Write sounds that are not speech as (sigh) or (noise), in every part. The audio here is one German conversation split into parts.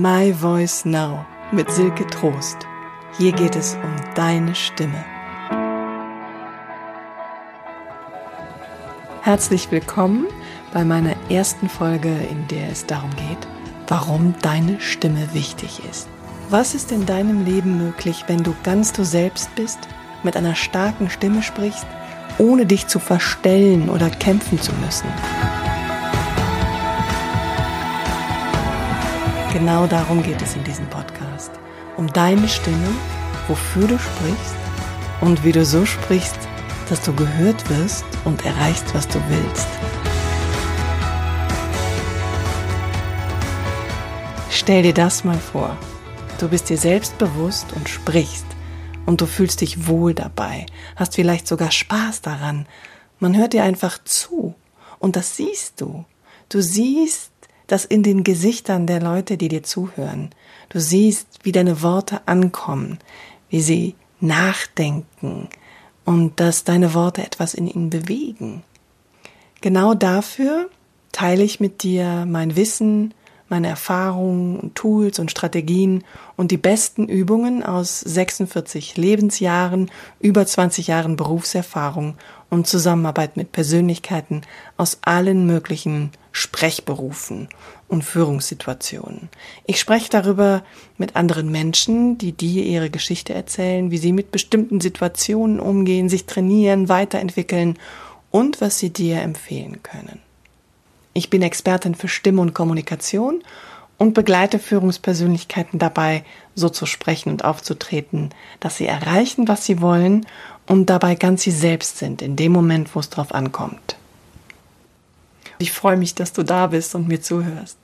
My Voice Now mit Silke Trost. Hier geht es um deine Stimme. Herzlich willkommen bei meiner ersten Folge, in der es darum geht, warum deine Stimme wichtig ist. Was ist in deinem Leben möglich, wenn du ganz du selbst bist, mit einer starken Stimme sprichst, ohne dich zu verstellen oder kämpfen zu müssen? Genau darum geht es in diesem Podcast. Um deine Stimme, wofür du sprichst und wie du so sprichst, dass du gehört wirst und erreichst, was du willst. Stell dir das mal vor. Du bist dir selbst bewusst und sprichst und du fühlst dich wohl dabei, hast vielleicht sogar Spaß daran. Man hört dir einfach zu und das siehst du. Du siehst, das in den Gesichtern der Leute, die dir zuhören. Du siehst, wie deine Worte ankommen, wie sie nachdenken und dass deine Worte etwas in ihnen bewegen. Genau dafür teile ich mit dir mein Wissen, meine Erfahrungen und Tools und Strategien und die besten Übungen aus 46 Lebensjahren, über 20 Jahren Berufserfahrung und Zusammenarbeit mit Persönlichkeiten aus allen möglichen Sprechberufen und Führungssituationen. Ich spreche darüber mit anderen Menschen, die dir ihre Geschichte erzählen, wie sie mit bestimmten Situationen umgehen, sich trainieren, weiterentwickeln und was sie dir empfehlen können. Ich bin Expertin für Stimme und Kommunikation und begleite Führungspersönlichkeiten dabei, so zu sprechen und aufzutreten, dass sie erreichen, was sie wollen und dabei ganz sie selbst sind, in dem Moment, wo es drauf ankommt. Ich freue mich, dass du da bist und mir zuhörst.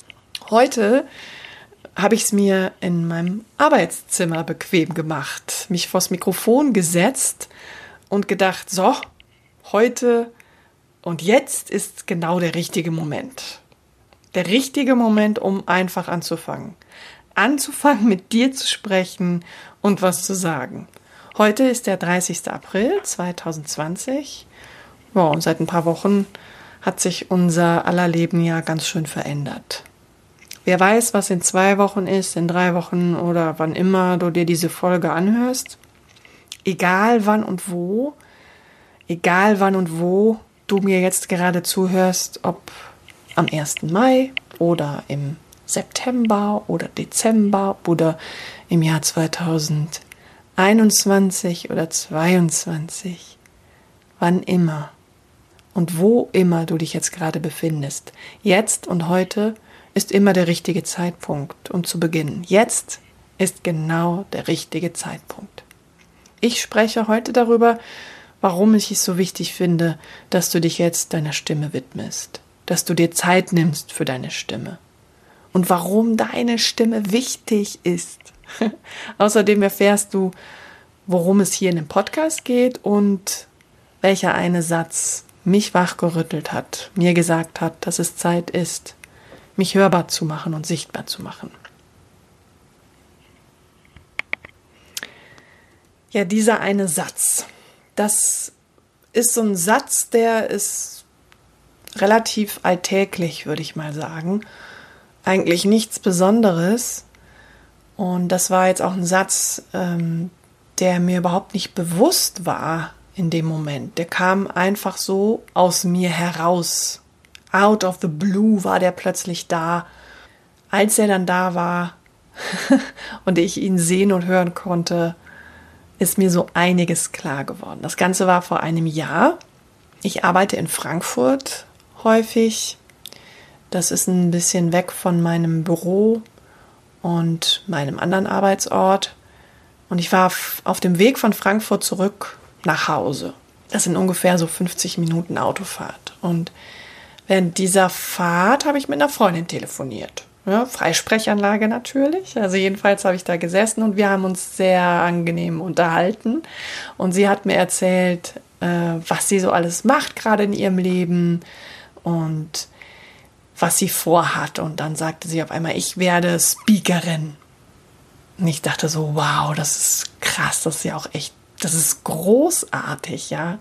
Heute habe ich es mir in meinem Arbeitszimmer bequem gemacht, mich vors Mikrofon gesetzt und gedacht, so, heute und jetzt ist genau der richtige Moment. Der richtige Moment, um einfach anzufangen. Anzufangen, mit dir zu sprechen und was zu sagen. Heute ist der 30. April 2020. Ja, und seit ein paar Wochen hat sich unser aller Leben ja ganz schön verändert. Wer weiß, was in zwei Wochen ist, in drei Wochen oder wann immer du dir diese Folge anhörst. Egal wann und wo, egal wann und wo du mir jetzt gerade zuhörst, ob am 1. Mai oder im September oder Dezember oder im Jahr 2021 oder 22, wann immer und wo immer du dich jetzt gerade befindest. Jetzt und heute ist immer der richtige Zeitpunkt, um zu beginnen. Jetzt ist genau der richtige Zeitpunkt. Ich spreche heute darüber, warum ich es so wichtig finde, dass du dich jetzt deiner Stimme widmest, dass du dir Zeit nimmst für deine Stimme und warum deine Stimme wichtig ist. (laughs) Außerdem erfährst du, worum es hier in dem Podcast geht und welcher eine Satz mich wachgerüttelt hat, mir gesagt hat, dass es Zeit ist, mich hörbar zu machen und sichtbar zu machen. Ja, dieser eine Satz, das ist so ein Satz, der ist relativ alltäglich, würde ich mal sagen. Eigentlich nichts Besonderes. Und das war jetzt auch ein Satz, ähm, der mir überhaupt nicht bewusst war in dem Moment. Der kam einfach so aus mir heraus. Out of the blue war der plötzlich da. Als er dann da war (laughs) und ich ihn sehen und hören konnte, ist mir so einiges klar geworden. Das Ganze war vor einem Jahr. Ich arbeite in Frankfurt häufig. Das ist ein bisschen weg von meinem Büro und meinem anderen Arbeitsort. Und ich war auf dem Weg von Frankfurt zurück nach Hause. Das sind ungefähr so 50 Minuten Autofahrt. Und während dieser Fahrt habe ich mit einer Freundin telefoniert. Ja, Freisprechanlage natürlich. Also jedenfalls habe ich da gesessen und wir haben uns sehr angenehm unterhalten. Und sie hat mir erzählt, äh, was sie so alles macht gerade in ihrem Leben und was sie vorhat. Und dann sagte sie auf einmal, ich werde Speakerin. Und ich dachte so, wow, das ist krass, das ist ja auch echt, das ist großartig, ja.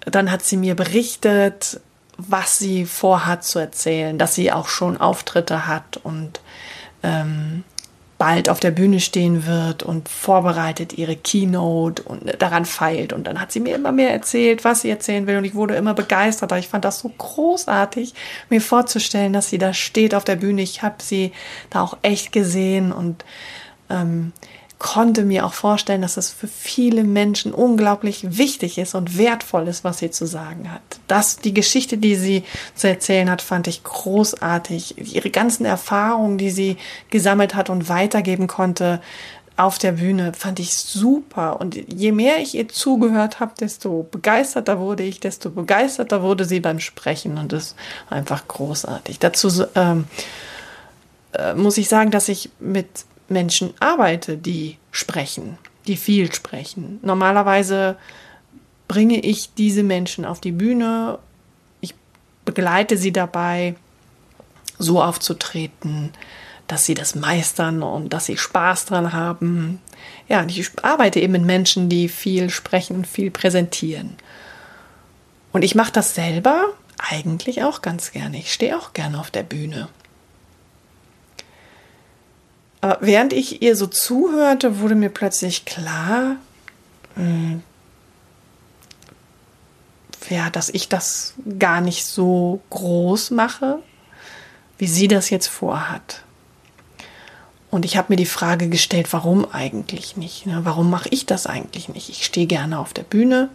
Dann hat sie mir berichtet, was sie vorhat zu erzählen, dass sie auch schon Auftritte hat und ähm, bald auf der Bühne stehen wird und vorbereitet ihre Keynote und daran feilt. Und dann hat sie mir immer mehr erzählt, was sie erzählen will. Und ich wurde immer begeisterter. Ich fand das so großartig, mir vorzustellen, dass sie da steht auf der Bühne. Ich habe sie da auch echt gesehen und ähm, konnte mir auch vorstellen, dass es für viele Menschen unglaublich wichtig ist und wertvoll ist, was sie zu sagen hat. Das, die Geschichte, die sie zu erzählen hat, fand ich großartig. Ihre ganzen Erfahrungen, die sie gesammelt hat und weitergeben konnte auf der Bühne, fand ich super. Und je mehr ich ihr zugehört habe, desto begeisterter wurde ich, desto begeisterter wurde sie beim Sprechen. Und das war einfach großartig. Dazu ähm, äh, muss ich sagen, dass ich mit Menschen arbeite, die sprechen, die viel sprechen. Normalerweise bringe ich diese Menschen auf die Bühne, ich begleite sie dabei, so aufzutreten, dass sie das meistern und dass sie Spaß dran haben. Ja, ich arbeite eben mit Menschen, die viel sprechen und viel präsentieren. Und ich mache das selber eigentlich auch ganz gerne. Ich stehe auch gerne auf der Bühne. Aber während ich ihr so zuhörte, wurde mir plötzlich klar, hm, ja, dass ich das gar nicht so groß mache, wie sie das jetzt vorhat. Und ich habe mir die Frage gestellt, warum eigentlich nicht? Ne? Warum mache ich das eigentlich nicht? Ich stehe gerne auf der Bühne.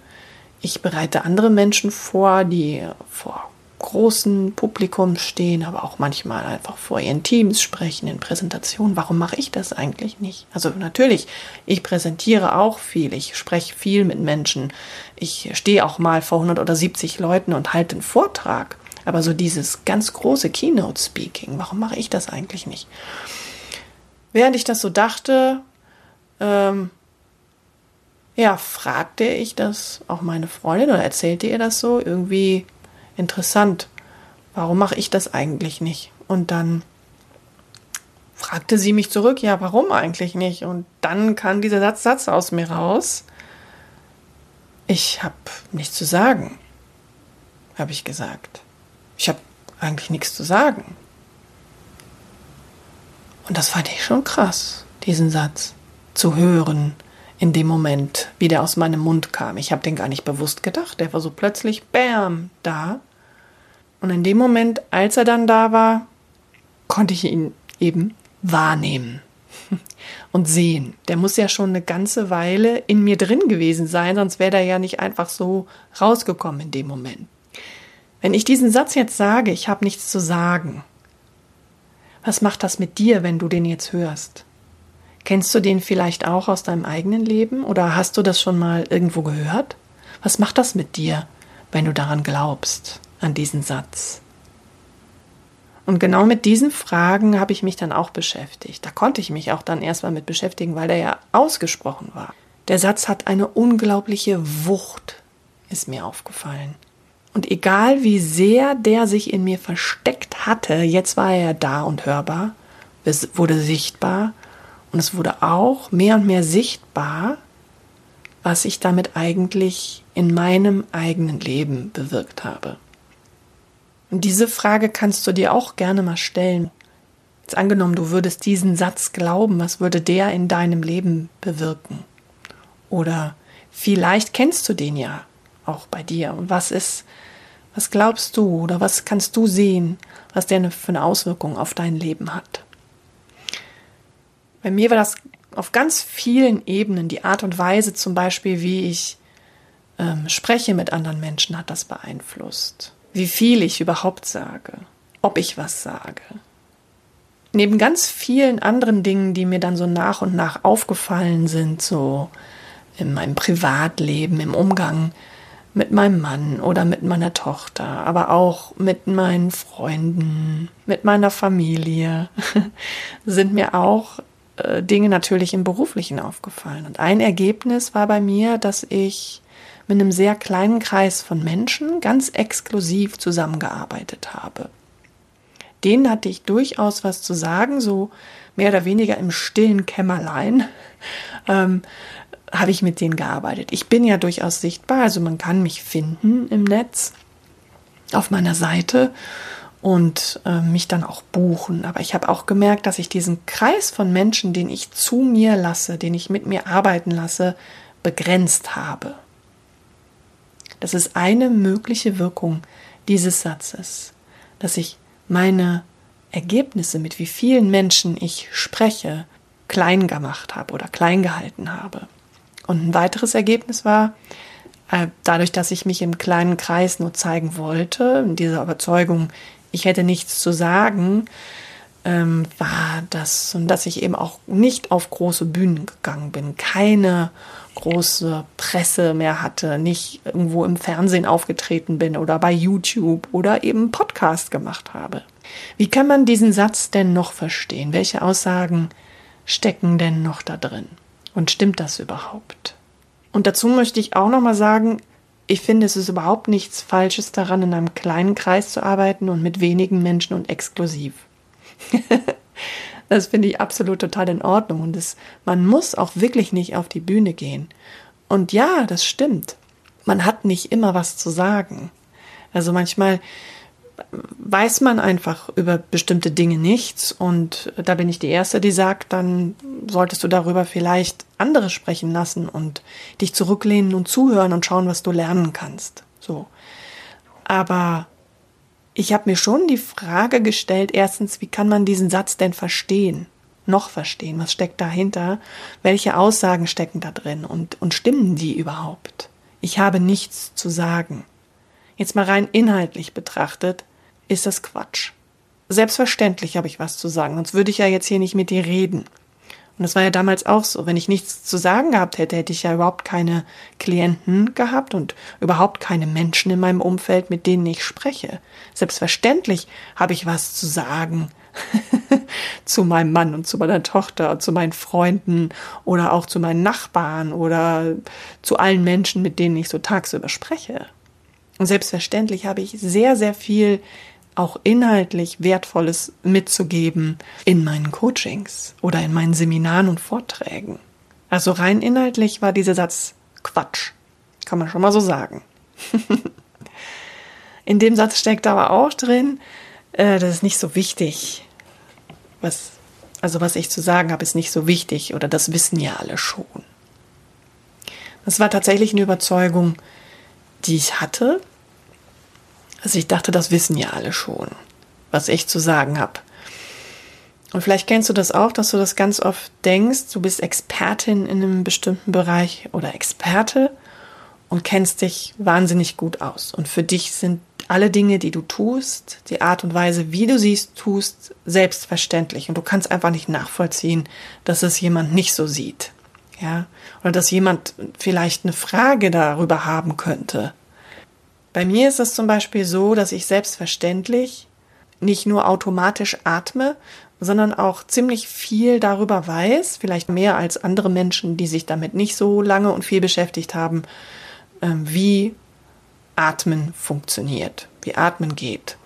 Ich bereite andere Menschen vor, die vor großen Publikum stehen, aber auch manchmal einfach vor ihren Teams sprechen in Präsentationen. Warum mache ich das eigentlich nicht? Also natürlich, ich präsentiere auch viel, ich spreche viel mit Menschen, ich stehe auch mal vor 100 oder 70 Leuten und halte einen Vortrag. Aber so dieses ganz große Keynote-Speaking, warum mache ich das eigentlich nicht? Während ich das so dachte, ähm, ja, fragte ich das auch meine Freundin oder erzählte ihr das so irgendwie interessant, warum mache ich das eigentlich nicht? Und dann fragte sie mich zurück, ja, warum eigentlich nicht? Und dann kam dieser Satz, Satz aus mir raus. Ich habe nichts zu sagen, habe ich gesagt. Ich habe eigentlich nichts zu sagen. Und das fand ich schon krass, diesen Satz zu hören in dem Moment, wie der aus meinem Mund kam. Ich habe den gar nicht bewusst gedacht. Der war so plötzlich, bam, da. Und in dem Moment, als er dann da war, konnte ich ihn eben wahrnehmen (laughs) und sehen. Der muss ja schon eine ganze Weile in mir drin gewesen sein, sonst wäre der ja nicht einfach so rausgekommen in dem Moment. Wenn ich diesen Satz jetzt sage, ich habe nichts zu sagen, was macht das mit dir, wenn du den jetzt hörst? Kennst du den vielleicht auch aus deinem eigenen Leben oder hast du das schon mal irgendwo gehört? Was macht das mit dir, wenn du daran glaubst, an diesen Satz? Und genau mit diesen Fragen habe ich mich dann auch beschäftigt. Da konnte ich mich auch dann erstmal mit beschäftigen, weil der ja ausgesprochen war. Der Satz hat eine unglaubliche Wucht, ist mir aufgefallen. Und egal wie sehr der sich in mir versteckt hatte, jetzt war er da und hörbar, wurde sichtbar und es wurde auch mehr und mehr sichtbar, was ich damit eigentlich in meinem eigenen Leben bewirkt habe. Und diese Frage kannst du dir auch gerne mal stellen. Jetzt angenommen, du würdest diesen Satz glauben, was würde der in deinem Leben bewirken? Oder vielleicht kennst du den ja auch bei dir. Und was ist, was glaubst du oder was kannst du sehen, was der für eine Auswirkung auf dein Leben hat? Bei mir war das auf ganz vielen Ebenen. Die Art und Weise zum Beispiel, wie ich ähm, spreche mit anderen Menschen, hat das beeinflusst. Wie viel ich überhaupt sage, ob ich was sage. Neben ganz vielen anderen Dingen, die mir dann so nach und nach aufgefallen sind, so in meinem Privatleben, im Umgang mit meinem Mann oder mit meiner Tochter, aber auch mit meinen Freunden, mit meiner Familie, (laughs) sind mir auch äh, Dinge natürlich im beruflichen aufgefallen. Und ein Ergebnis war bei mir, dass ich mit einem sehr kleinen Kreis von Menschen ganz exklusiv zusammengearbeitet habe. Denen hatte ich durchaus was zu sagen, so mehr oder weniger im stillen Kämmerlein (laughs) ähm, habe ich mit denen gearbeitet. Ich bin ja durchaus sichtbar, also man kann mich finden im Netz auf meiner Seite und äh, mich dann auch buchen. Aber ich habe auch gemerkt, dass ich diesen Kreis von Menschen, den ich zu mir lasse, den ich mit mir arbeiten lasse, begrenzt habe. Das ist eine mögliche Wirkung dieses Satzes, dass ich meine Ergebnisse, mit wie vielen Menschen ich spreche, klein gemacht habe oder klein gehalten habe. Und ein weiteres Ergebnis war, äh, dadurch, dass ich mich im kleinen Kreis nur zeigen wollte, in dieser Überzeugung, ich hätte nichts zu sagen, ähm, war das, und dass ich eben auch nicht auf große Bühnen gegangen bin, keine große Presse mehr hatte, nicht irgendwo im Fernsehen aufgetreten bin oder bei YouTube oder eben Podcast gemacht habe. Wie kann man diesen Satz denn noch verstehen? Welche Aussagen stecken denn noch da drin? Und stimmt das überhaupt? Und dazu möchte ich auch noch mal sagen, ich finde, es ist überhaupt nichts Falsches daran, in einem kleinen Kreis zu arbeiten und mit wenigen Menschen und exklusiv. (laughs) das finde ich absolut total in Ordnung. Und es, man muss auch wirklich nicht auf die Bühne gehen. Und ja, das stimmt. Man hat nicht immer was zu sagen. Also manchmal weiß man einfach über bestimmte Dinge nichts und da bin ich die Erste, die sagt, dann solltest du darüber vielleicht andere sprechen lassen und dich zurücklehnen und zuhören und schauen, was du lernen kannst. So. Aber ich habe mir schon die Frage gestellt, erstens, wie kann man diesen Satz denn verstehen? Noch verstehen? Was steckt dahinter? Welche Aussagen stecken da drin? Und, und stimmen die überhaupt? Ich habe nichts zu sagen. Jetzt mal rein inhaltlich betrachtet, ist das Quatsch. Selbstverständlich habe ich was zu sagen, sonst würde ich ja jetzt hier nicht mit dir reden. Und das war ja damals auch so. Wenn ich nichts zu sagen gehabt hätte, hätte ich ja überhaupt keine Klienten gehabt und überhaupt keine Menschen in meinem Umfeld, mit denen ich spreche. Selbstverständlich habe ich was zu sagen (laughs) zu meinem Mann und zu meiner Tochter zu meinen Freunden oder auch zu meinen Nachbarn oder zu allen Menschen, mit denen ich so tagsüber spreche. Und selbstverständlich habe ich sehr, sehr viel auch inhaltlich Wertvolles mitzugeben in meinen Coachings oder in meinen Seminaren und Vorträgen. Also rein inhaltlich war dieser Satz Quatsch. Kann man schon mal so sagen. (laughs) in dem Satz steckt aber auch drin, äh, das ist nicht so wichtig. Was, also was ich zu sagen habe, ist nicht so wichtig oder das wissen ja alle schon. Das war tatsächlich eine Überzeugung, die ich hatte. Also ich dachte, das wissen ja alle schon, was ich zu sagen habe. Und vielleicht kennst du das auch, dass du das ganz oft denkst, du bist Expertin in einem bestimmten Bereich oder Experte und kennst dich wahnsinnig gut aus. Und für dich sind alle Dinge, die du tust, die Art und Weise, wie du sie tust, selbstverständlich. Und du kannst einfach nicht nachvollziehen, dass es jemand nicht so sieht. Ja, oder dass jemand vielleicht eine Frage darüber haben könnte, bei mir ist es zum Beispiel so, dass ich selbstverständlich nicht nur automatisch atme, sondern auch ziemlich viel darüber weiß, vielleicht mehr als andere Menschen, die sich damit nicht so lange und viel beschäftigt haben, ähm, wie Atmen funktioniert, wie Atmen geht,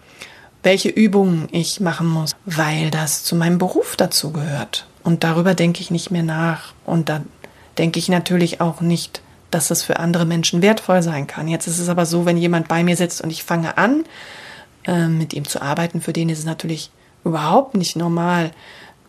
welche Übungen ich machen muss, weil das zu meinem Beruf dazu gehört. Und darüber denke ich nicht mehr nach. Und da denke ich natürlich auch nicht dass das für andere Menschen wertvoll sein kann. Jetzt ist es aber so, wenn jemand bei mir sitzt und ich fange an, äh, mit ihm zu arbeiten, für den ist es natürlich überhaupt nicht normal,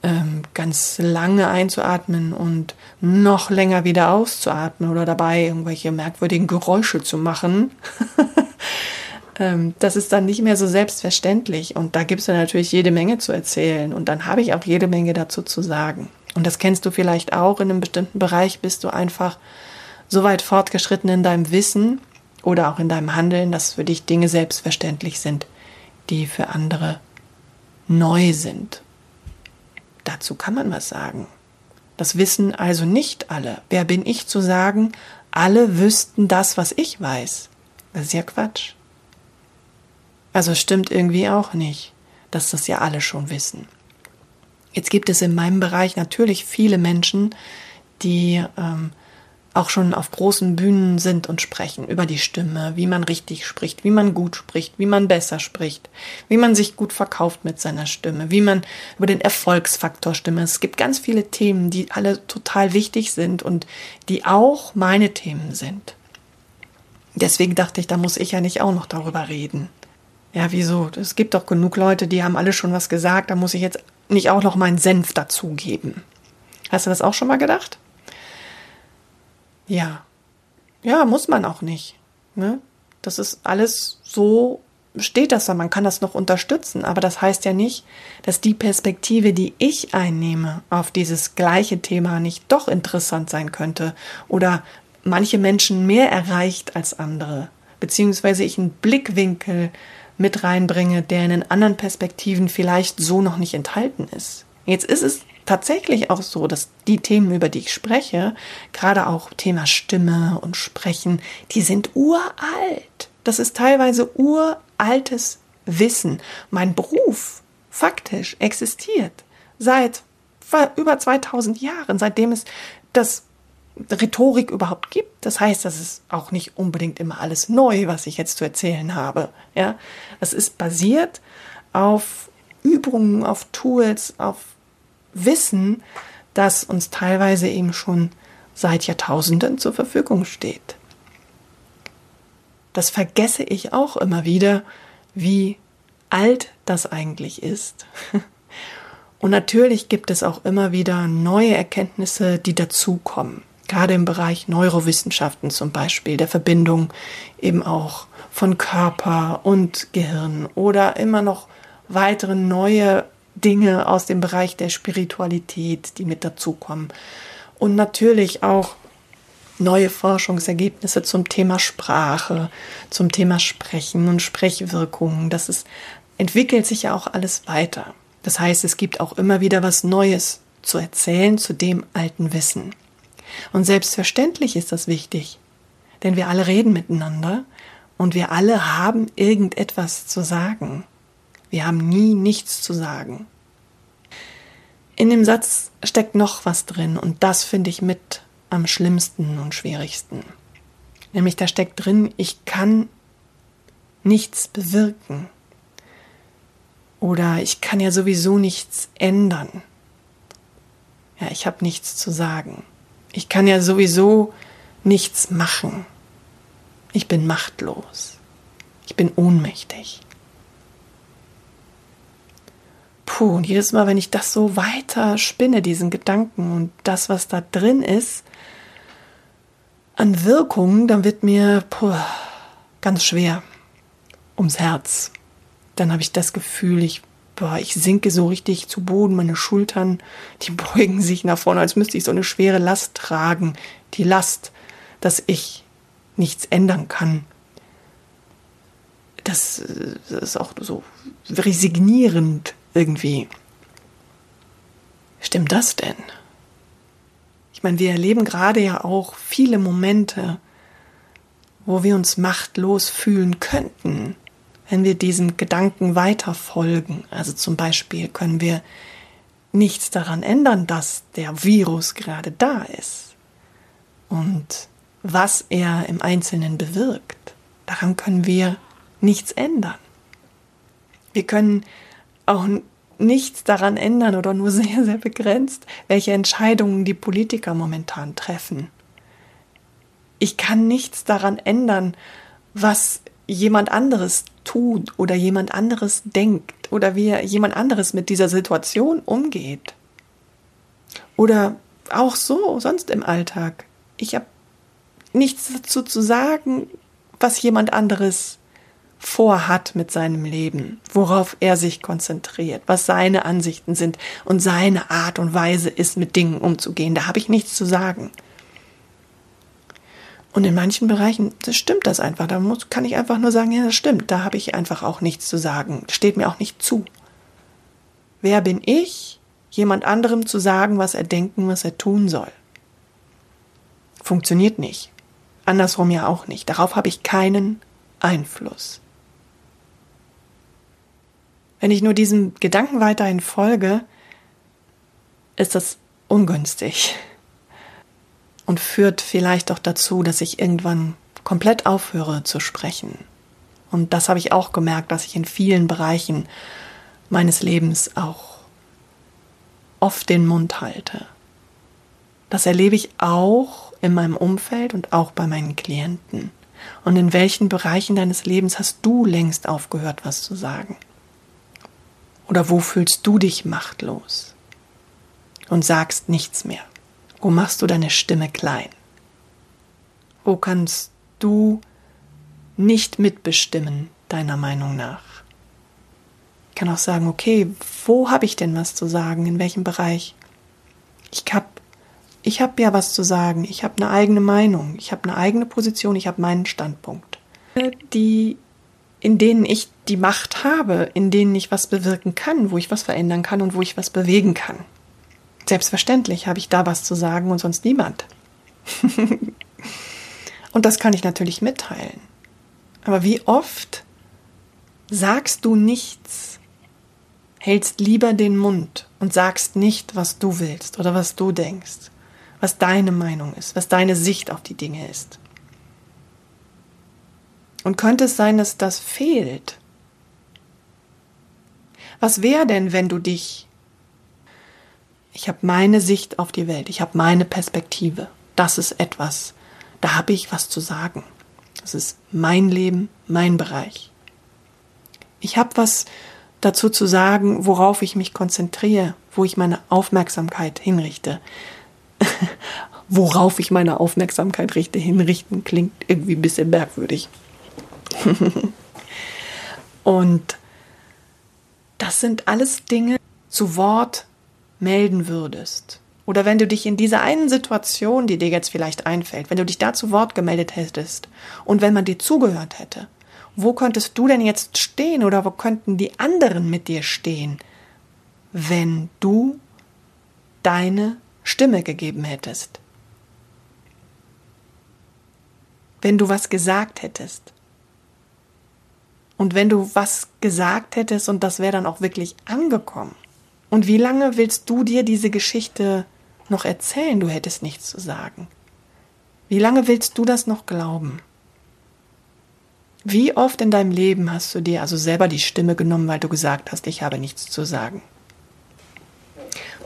ähm, ganz lange einzuatmen und noch länger wieder auszuatmen oder dabei irgendwelche merkwürdigen Geräusche zu machen. (laughs) ähm, das ist dann nicht mehr so selbstverständlich. Und da gibt es dann natürlich jede Menge zu erzählen. Und dann habe ich auch jede Menge dazu zu sagen. Und das kennst du vielleicht auch in einem bestimmten Bereich, bist du einfach so weit fortgeschritten in deinem Wissen oder auch in deinem Handeln, dass für dich Dinge selbstverständlich sind, die für andere neu sind. Dazu kann man was sagen. Das wissen also nicht alle. Wer bin ich zu sagen, alle wüssten das, was ich weiß? Das ist ja Quatsch. Also stimmt irgendwie auch nicht, dass das ja alle schon wissen. Jetzt gibt es in meinem Bereich natürlich viele Menschen, die ähm, auch schon auf großen Bühnen sind und sprechen über die Stimme, wie man richtig spricht, wie man gut spricht, wie man besser spricht, wie man sich gut verkauft mit seiner Stimme, wie man über den Erfolgsfaktor Stimme. Es gibt ganz viele Themen, die alle total wichtig sind und die auch meine Themen sind. Deswegen dachte ich, da muss ich ja nicht auch noch darüber reden. Ja, wieso? Es gibt doch genug Leute, die haben alle schon was gesagt, da muss ich jetzt nicht auch noch meinen Senf dazugeben. Hast du das auch schon mal gedacht? Ja. Ja, muss man auch nicht. Ne? Das ist alles so, steht das da, man kann das noch unterstützen, aber das heißt ja nicht, dass die Perspektive, die ich einnehme auf dieses gleiche Thema nicht doch interessant sein könnte oder manche Menschen mehr erreicht als andere, beziehungsweise ich einen Blickwinkel mit reinbringe, der in den anderen Perspektiven vielleicht so noch nicht enthalten ist. Jetzt ist es tatsächlich auch so, dass die Themen, über die ich spreche, gerade auch Thema Stimme und Sprechen, die sind uralt. Das ist teilweise uraltes Wissen. Mein Beruf faktisch existiert seit über 2000 Jahren, seitdem es das Rhetorik überhaupt gibt. Das heißt, das ist auch nicht unbedingt immer alles neu, was ich jetzt zu erzählen habe. Ja, das ist basiert auf Übungen, auf Tools, auf Wissen, das uns teilweise eben schon seit Jahrtausenden zur Verfügung steht. Das vergesse ich auch immer wieder, wie alt das eigentlich ist. (laughs) Und natürlich gibt es auch immer wieder neue Erkenntnisse, die dazukommen gerade im Bereich Neurowissenschaften zum Beispiel, der Verbindung eben auch von Körper und Gehirn oder immer noch weitere neue Dinge aus dem Bereich der Spiritualität, die mit dazukommen. Und natürlich auch neue Forschungsergebnisse zum Thema Sprache, zum Thema Sprechen und Sprechwirkungen. Das ist, entwickelt sich ja auch alles weiter. Das heißt, es gibt auch immer wieder was Neues zu erzählen zu dem alten Wissen. Und selbstverständlich ist das wichtig, denn wir alle reden miteinander und wir alle haben irgendetwas zu sagen. Wir haben nie nichts zu sagen. In dem Satz steckt noch was drin und das finde ich mit am schlimmsten und schwierigsten. Nämlich da steckt drin, ich kann nichts bewirken. Oder ich kann ja sowieso nichts ändern. Ja, ich habe nichts zu sagen. Ich kann ja sowieso nichts machen. Ich bin machtlos. Ich bin ohnmächtig. Puh, und jedes Mal, wenn ich das so weiter spinne, diesen Gedanken und das, was da drin ist, an Wirkungen, dann wird mir puh, ganz schwer ums Herz. Dann habe ich das Gefühl, ich boah, ich sinke so richtig zu Boden, meine Schultern, die (laughs) beugen sich nach vorne, als müsste ich so eine schwere Last tragen. Die Last, dass ich nichts ändern kann. Das, das ist auch so resignierend irgendwie. Stimmt das denn? Ich meine, wir erleben gerade ja auch viele Momente, wo wir uns machtlos fühlen könnten wenn wir diesen Gedanken weiter folgen. Also zum Beispiel können wir nichts daran ändern, dass der Virus gerade da ist und was er im Einzelnen bewirkt. Daran können wir nichts ändern. Wir können auch nichts daran ändern oder nur (laughs) sehr, sehr begrenzt, welche Entscheidungen die Politiker momentan treffen. Ich kann nichts daran ändern, was jemand anderes tut oder jemand anderes denkt oder wie jemand anderes mit dieser Situation umgeht. Oder auch so, sonst im Alltag. Ich habe nichts dazu zu sagen, was jemand anderes vorhat mit seinem Leben, worauf er sich konzentriert, was seine Ansichten sind und seine Art und Weise ist, mit Dingen umzugehen. Da habe ich nichts zu sagen. Und in manchen Bereichen das stimmt das einfach. Da muss, kann ich einfach nur sagen, ja, das stimmt. Da habe ich einfach auch nichts zu sagen. Steht mir auch nicht zu. Wer bin ich, jemand anderem zu sagen, was er denken, was er tun soll? Funktioniert nicht. Andersrum ja auch nicht. Darauf habe ich keinen Einfluss. Wenn ich nur diesem Gedanken weiterhin folge, ist das ungünstig und führt vielleicht auch dazu, dass ich irgendwann komplett aufhöre zu sprechen. Und das habe ich auch gemerkt, dass ich in vielen Bereichen meines Lebens auch oft den Mund halte. Das erlebe ich auch in meinem Umfeld und auch bei meinen Klienten. Und in welchen Bereichen deines Lebens hast du längst aufgehört, was zu sagen? Oder wo fühlst du dich machtlos und sagst nichts mehr? Wo machst du deine Stimme klein? Wo kannst du nicht mitbestimmen, deiner Meinung nach? Ich kann auch sagen, okay, wo habe ich denn was zu sagen? In welchem Bereich? Ich habe ich hab ja was zu sagen. Ich habe eine eigene Meinung. Ich habe eine eigene Position. Ich habe meinen Standpunkt. Die, in denen ich die Macht habe, in denen ich was bewirken kann, wo ich was verändern kann und wo ich was bewegen kann. Selbstverständlich habe ich da was zu sagen und sonst niemand. (laughs) und das kann ich natürlich mitteilen. Aber wie oft sagst du nichts, hältst lieber den Mund und sagst nicht, was du willst oder was du denkst, was deine Meinung ist, was deine Sicht auf die Dinge ist. Und könnte es sein, dass das fehlt? Was wäre denn, wenn du dich ich habe meine Sicht auf die Welt, ich habe meine Perspektive. Das ist etwas, da habe ich was zu sagen. Das ist mein Leben, mein Bereich. Ich habe was dazu zu sagen, worauf ich mich konzentriere, wo ich meine Aufmerksamkeit hinrichte. (laughs) worauf ich meine Aufmerksamkeit richte, hinrichten, klingt irgendwie ein bisschen merkwürdig. (laughs) Und das sind alles Dinge zu Wort melden würdest. Oder wenn du dich in dieser einen Situation, die dir jetzt vielleicht einfällt, wenn du dich da zu Wort gemeldet hättest und wenn man dir zugehört hätte, wo könntest du denn jetzt stehen oder wo könnten die anderen mit dir stehen, wenn du deine Stimme gegeben hättest? Wenn du was gesagt hättest. Und wenn du was gesagt hättest und das wäre dann auch wirklich angekommen. Und wie lange willst du dir diese Geschichte noch erzählen, du hättest nichts zu sagen? Wie lange willst du das noch glauben? Wie oft in deinem Leben hast du dir also selber die Stimme genommen, weil du gesagt hast, ich habe nichts zu sagen?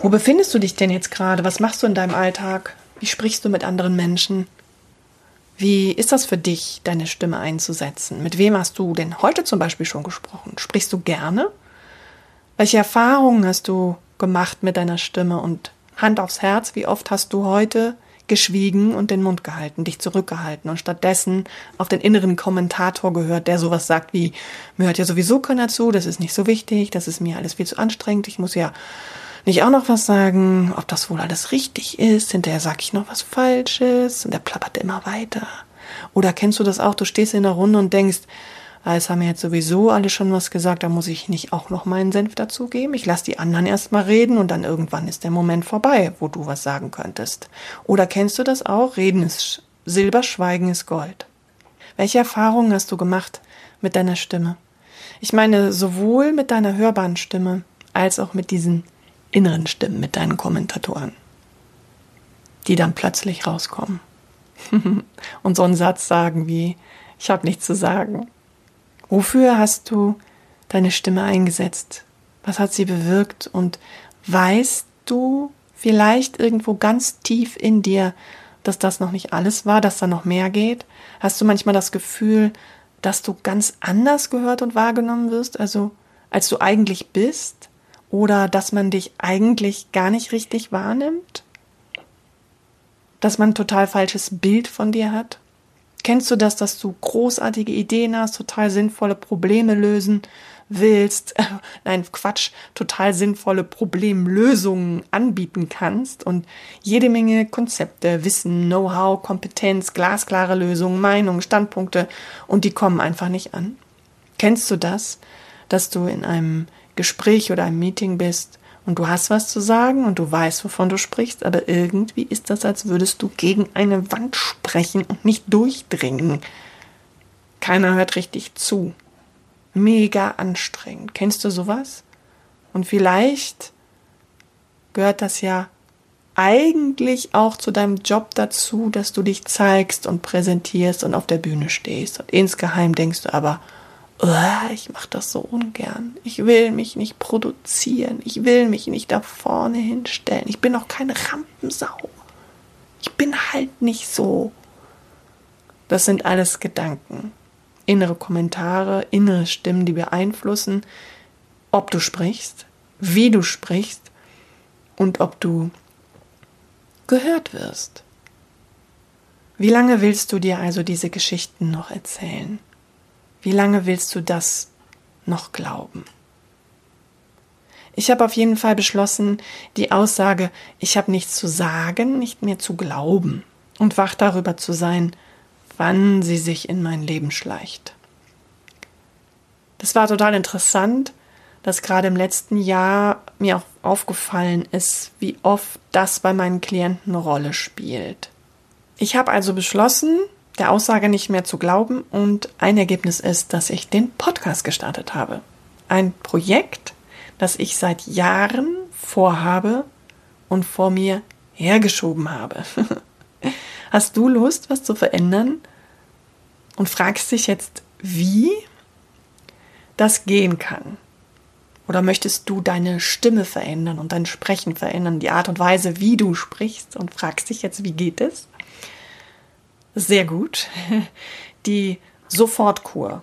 Wo befindest du dich denn jetzt gerade? Was machst du in deinem Alltag? Wie sprichst du mit anderen Menschen? Wie ist das für dich, deine Stimme einzusetzen? Mit wem hast du denn heute zum Beispiel schon gesprochen? Sprichst du gerne? Welche Erfahrungen hast du gemacht mit deiner Stimme und Hand aufs Herz, wie oft hast du heute geschwiegen und den Mund gehalten, dich zurückgehalten und stattdessen auf den inneren Kommentator gehört, der sowas sagt wie, mir hört ja sowieso keiner zu, das ist nicht so wichtig, das ist mir alles viel zu anstrengend, ich muss ja nicht auch noch was sagen, ob das wohl alles richtig ist, hinterher sag ich noch was Falsches und der plappert immer weiter. Oder kennst du das auch, du stehst in der Runde und denkst, es haben mir jetzt sowieso alle schon was gesagt, da muss ich nicht auch noch meinen Senf dazugeben. Ich lasse die anderen erstmal reden und dann irgendwann ist der Moment vorbei, wo du was sagen könntest. Oder kennst du das auch? Reden ist Silber, Schweigen ist Gold. Welche Erfahrungen hast du gemacht mit deiner Stimme? Ich meine, sowohl mit deiner hörbaren Stimme als auch mit diesen inneren Stimmen, mit deinen Kommentatoren, die dann plötzlich rauskommen (laughs) und so einen Satz sagen wie, ich habe nichts zu sagen. Wofür hast du deine Stimme eingesetzt? Was hat sie bewirkt? Und weißt du vielleicht irgendwo ganz tief in dir, dass das noch nicht alles war, dass da noch mehr geht? Hast du manchmal das Gefühl, dass du ganz anders gehört und wahrgenommen wirst, also als du eigentlich bist? Oder dass man dich eigentlich gar nicht richtig wahrnimmt? Dass man ein total falsches Bild von dir hat? Kennst du das, dass du großartige Ideen hast, total sinnvolle Probleme lösen willst? (laughs) Nein, Quatsch, total sinnvolle Problemlösungen anbieten kannst und jede Menge Konzepte, Wissen, Know-how, Kompetenz, glasklare Lösungen, Meinungen, Standpunkte und die kommen einfach nicht an? Kennst du das, dass du in einem Gespräch oder einem Meeting bist und du hast was zu sagen und du weißt, wovon du sprichst, aber irgendwie ist das, als würdest du gegen eine Wand sprechen und nicht durchdringen. Keiner hört richtig zu. Mega anstrengend. Kennst du sowas? Und vielleicht gehört das ja eigentlich auch zu deinem Job dazu, dass du dich zeigst und präsentierst und auf der Bühne stehst. Und insgeheim denkst du aber, ich mache das so ungern. Ich will mich nicht produzieren. Ich will mich nicht da vorne hinstellen. Ich bin doch keine Rampensau. Ich bin halt nicht so. Das sind alles Gedanken, innere Kommentare, innere Stimmen, die beeinflussen, ob du sprichst, wie du sprichst und ob du gehört wirst. Wie lange willst du dir also diese Geschichten noch erzählen? Wie lange willst du das noch glauben? Ich habe auf jeden Fall beschlossen, die Aussage, ich habe nichts zu sagen, nicht mehr zu glauben und wach darüber zu sein, wann sie sich in mein Leben schleicht. Das war total interessant, dass gerade im letzten Jahr mir auch aufgefallen ist, wie oft das bei meinen Klienten eine Rolle spielt. Ich habe also beschlossen, der Aussage nicht mehr zu glauben und ein Ergebnis ist, dass ich den Podcast gestartet habe. Ein Projekt, das ich seit Jahren vorhabe und vor mir hergeschoben habe. (laughs) Hast du Lust, was zu verändern? Und fragst dich jetzt, wie das gehen kann. Oder möchtest du deine Stimme verändern und dein Sprechen verändern, die Art und Weise, wie du sprichst und fragst dich jetzt, wie geht es? Sehr gut. Die Sofortkur.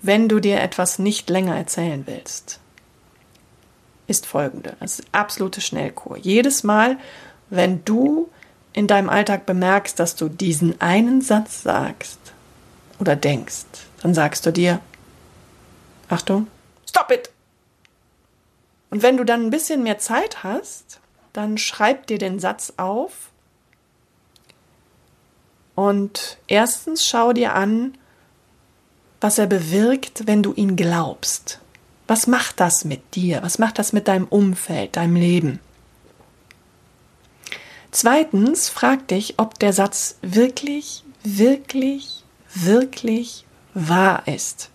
Wenn du dir etwas nicht länger erzählen willst, ist folgende. Es ist absolute Schnellkur. Jedes Mal, wenn du in deinem Alltag bemerkst, dass du diesen einen Satz sagst oder denkst, dann sagst du dir, Achtung, stop it! Und wenn du dann ein bisschen mehr Zeit hast, dann schreib dir den Satz auf und erstens schau dir an, was er bewirkt, wenn du ihn glaubst. Was macht das mit dir? Was macht das mit deinem Umfeld, deinem Leben? Zweitens, frag dich, ob der Satz wirklich, wirklich, wirklich wahr ist.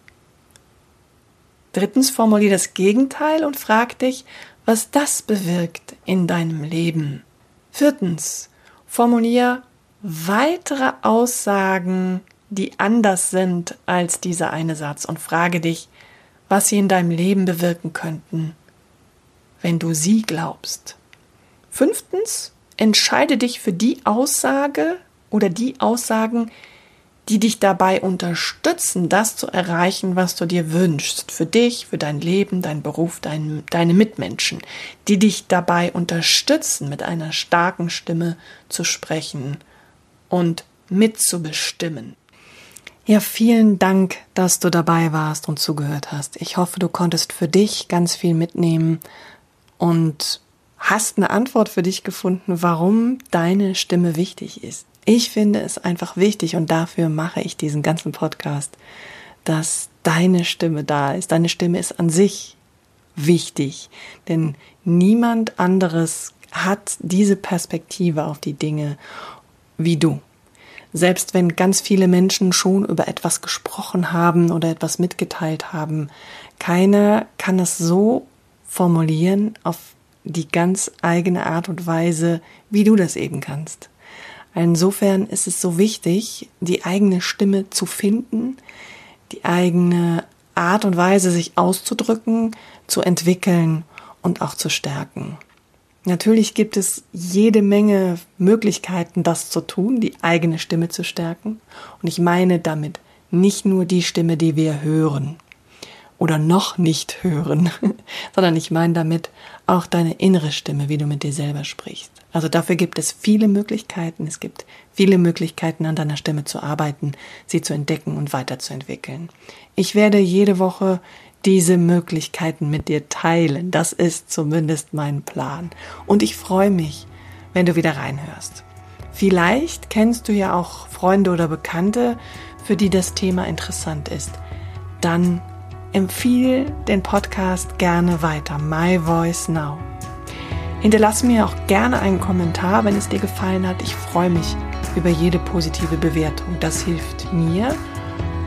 Drittens, formulier das Gegenteil und frag dich, was das bewirkt in deinem Leben. Viertens, formulier weitere Aussagen, die anders sind als dieser eine Satz und frage dich, was sie in deinem Leben bewirken könnten, wenn du sie glaubst. Fünftens, entscheide dich für die Aussage oder die Aussagen, die dich dabei unterstützen, das zu erreichen, was du dir wünschst, für dich, für dein Leben, dein Beruf, dein, deine Mitmenschen, die dich dabei unterstützen, mit einer starken Stimme zu sprechen und mitzubestimmen. Ja, vielen Dank, dass du dabei warst und zugehört hast. Ich hoffe, du konntest für dich ganz viel mitnehmen und hast eine Antwort für dich gefunden, warum deine Stimme wichtig ist. Ich finde es einfach wichtig und dafür mache ich diesen ganzen Podcast, dass deine Stimme da ist. Deine Stimme ist an sich wichtig, denn niemand anderes hat diese Perspektive auf die Dinge wie du. Selbst wenn ganz viele Menschen schon über etwas gesprochen haben oder etwas mitgeteilt haben, keiner kann es so formulieren auf die ganz eigene Art und Weise, wie du das eben kannst. Insofern ist es so wichtig, die eigene Stimme zu finden, die eigene Art und Weise, sich auszudrücken, zu entwickeln und auch zu stärken. Natürlich gibt es jede Menge Möglichkeiten, das zu tun, die eigene Stimme zu stärken. Und ich meine damit nicht nur die Stimme, die wir hören oder noch nicht hören, (laughs) sondern ich meine damit auch deine innere Stimme, wie du mit dir selber sprichst. Also dafür gibt es viele Möglichkeiten. Es gibt viele Möglichkeiten, an deiner Stimme zu arbeiten, sie zu entdecken und weiterzuentwickeln. Ich werde jede Woche diese Möglichkeiten mit dir teilen. Das ist zumindest mein Plan. Und ich freue mich, wenn du wieder reinhörst. Vielleicht kennst du ja auch Freunde oder Bekannte, für die das Thema interessant ist. Dann empfiehl den Podcast gerne weiter. My Voice Now. Hinterlass mir auch gerne einen Kommentar, wenn es dir gefallen hat. Ich freue mich über jede positive Bewertung. Das hilft mir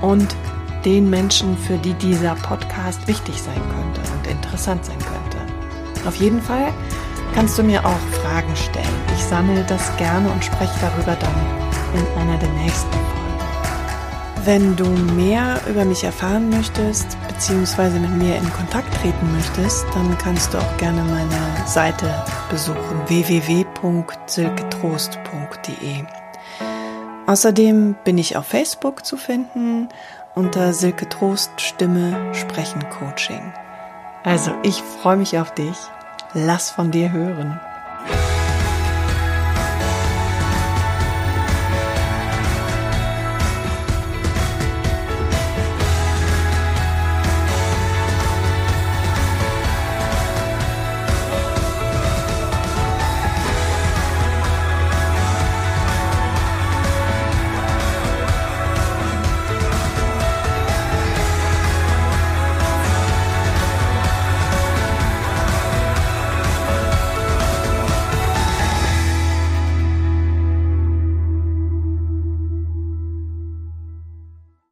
und den Menschen, für die dieser Podcast wichtig sein könnte und interessant sein könnte. Auf jeden Fall kannst du mir auch Fragen stellen. Ich sammle das gerne und spreche darüber dann in einer der nächsten Folgen. Wenn du mehr über mich erfahren möchtest, beziehungsweise mit mir in Kontakt treten möchtest, dann kannst du auch gerne meine Seite besuchen www.silketrost.de. Außerdem bin ich auf Facebook zu finden unter Silke Trost Stimme Sprechen Coaching. Also ich freue mich auf dich. Lass von dir hören.